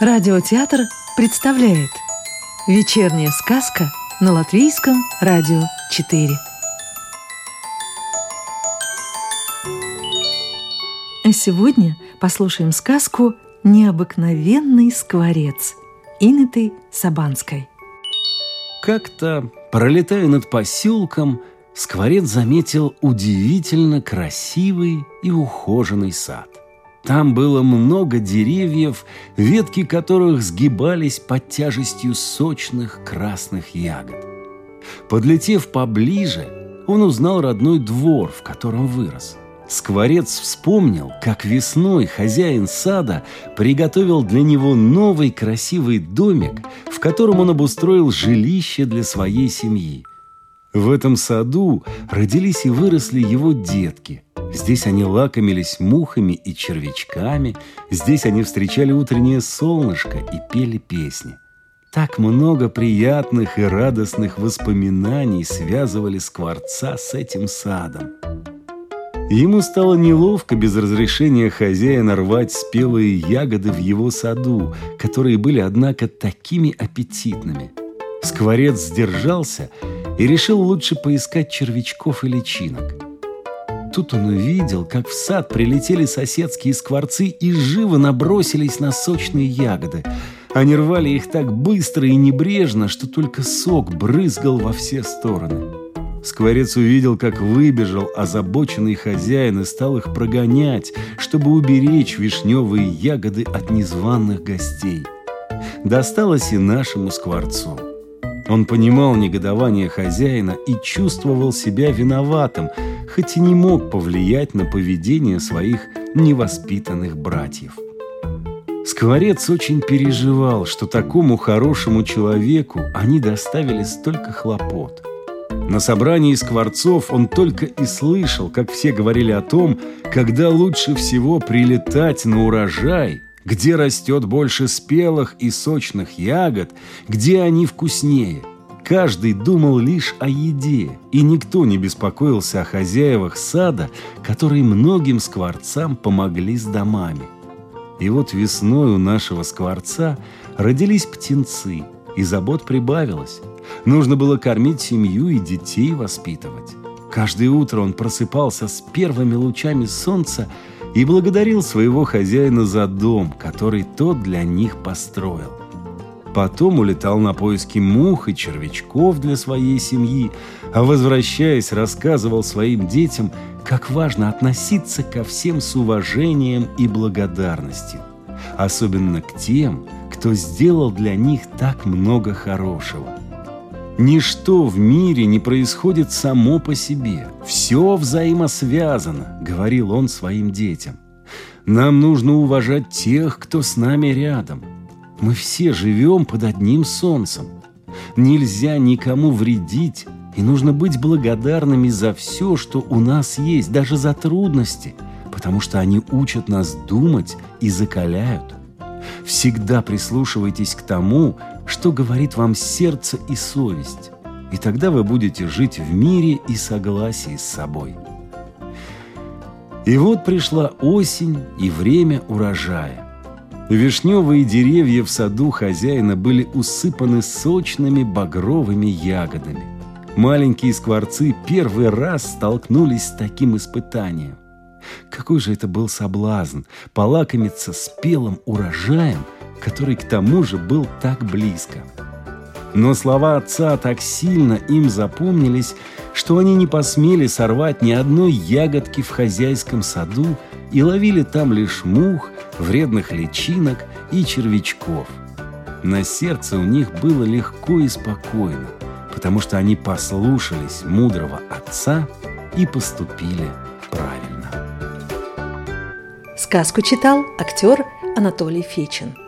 Радиотеатр представляет Вечерняя сказка на Латвийском радио 4 А сегодня послушаем сказку «Необыкновенный скворец» Инеты Сабанской Как-то, пролетая над поселком, скворец заметил удивительно красивый и ухоженный сад. Там было много деревьев, ветки которых сгибались под тяжестью сочных красных ягод. Подлетев поближе, он узнал родной двор, в котором вырос. Скворец вспомнил, как весной хозяин сада приготовил для него новый красивый домик, в котором он обустроил жилище для своей семьи. В этом саду родились и выросли его детки – Здесь они лакомились мухами и червячками, здесь они встречали утреннее солнышко и пели песни. Так много приятных и радостных воспоминаний связывали Скворца с этим садом. Ему стало неловко без разрешения хозяина рвать спелые ягоды в его саду, которые были, однако, такими аппетитными. Скворец сдержался и решил лучше поискать червячков и личинок – тут он увидел, как в сад прилетели соседские скворцы и живо набросились на сочные ягоды. Они рвали их так быстро и небрежно, что только сок брызгал во все стороны. Скворец увидел, как выбежал озабоченный хозяин и стал их прогонять, чтобы уберечь вишневые ягоды от незваных гостей. Досталось и нашему скворцу. Он понимал негодование хозяина и чувствовал себя виноватым, хоть и не мог повлиять на поведение своих невоспитанных братьев. Скворец очень переживал, что такому хорошему человеку они доставили столько хлопот. На собрании скворцов он только и слышал, как все говорили о том, когда лучше всего прилетать на урожай, где растет больше спелых и сочных ягод, где они вкуснее – Каждый думал лишь о еде, и никто не беспокоился о хозяевах сада, которые многим скворцам помогли с домами. И вот весной у нашего скворца родились птенцы, и забот прибавилось. Нужно было кормить семью и детей воспитывать. Каждое утро он просыпался с первыми лучами солнца и благодарил своего хозяина за дом, который тот для них построил. Потом улетал на поиски мух и червячков для своей семьи, а возвращаясь, рассказывал своим детям, как важно относиться ко всем с уважением и благодарностью, особенно к тем, кто сделал для них так много хорошего. Ничто в мире не происходит само по себе. Все взаимосвязано, говорил он своим детям. Нам нужно уважать тех, кто с нами рядом – мы все живем под одним солнцем. Нельзя никому вредить, и нужно быть благодарными за все, что у нас есть, даже за трудности, потому что они учат нас думать и закаляют. Всегда прислушивайтесь к тому, что говорит вам сердце и совесть, и тогда вы будете жить в мире и согласии с собой. И вот пришла осень и время урожая. Вишневые деревья в саду хозяина были усыпаны сочными багровыми ягодами. Маленькие скворцы первый раз столкнулись с таким испытанием. Какой же это был соблазн полакомиться спелым урожаем, который к тому же был так близко. Но слова отца так сильно им запомнились, что они не посмели сорвать ни одной ягодки в хозяйском саду и ловили там лишь мух, вредных личинок и червячков. На сердце у них было легко и спокойно, потому что они послушались мудрого отца и поступили правильно. Сказку читал актер Анатолий Фечин.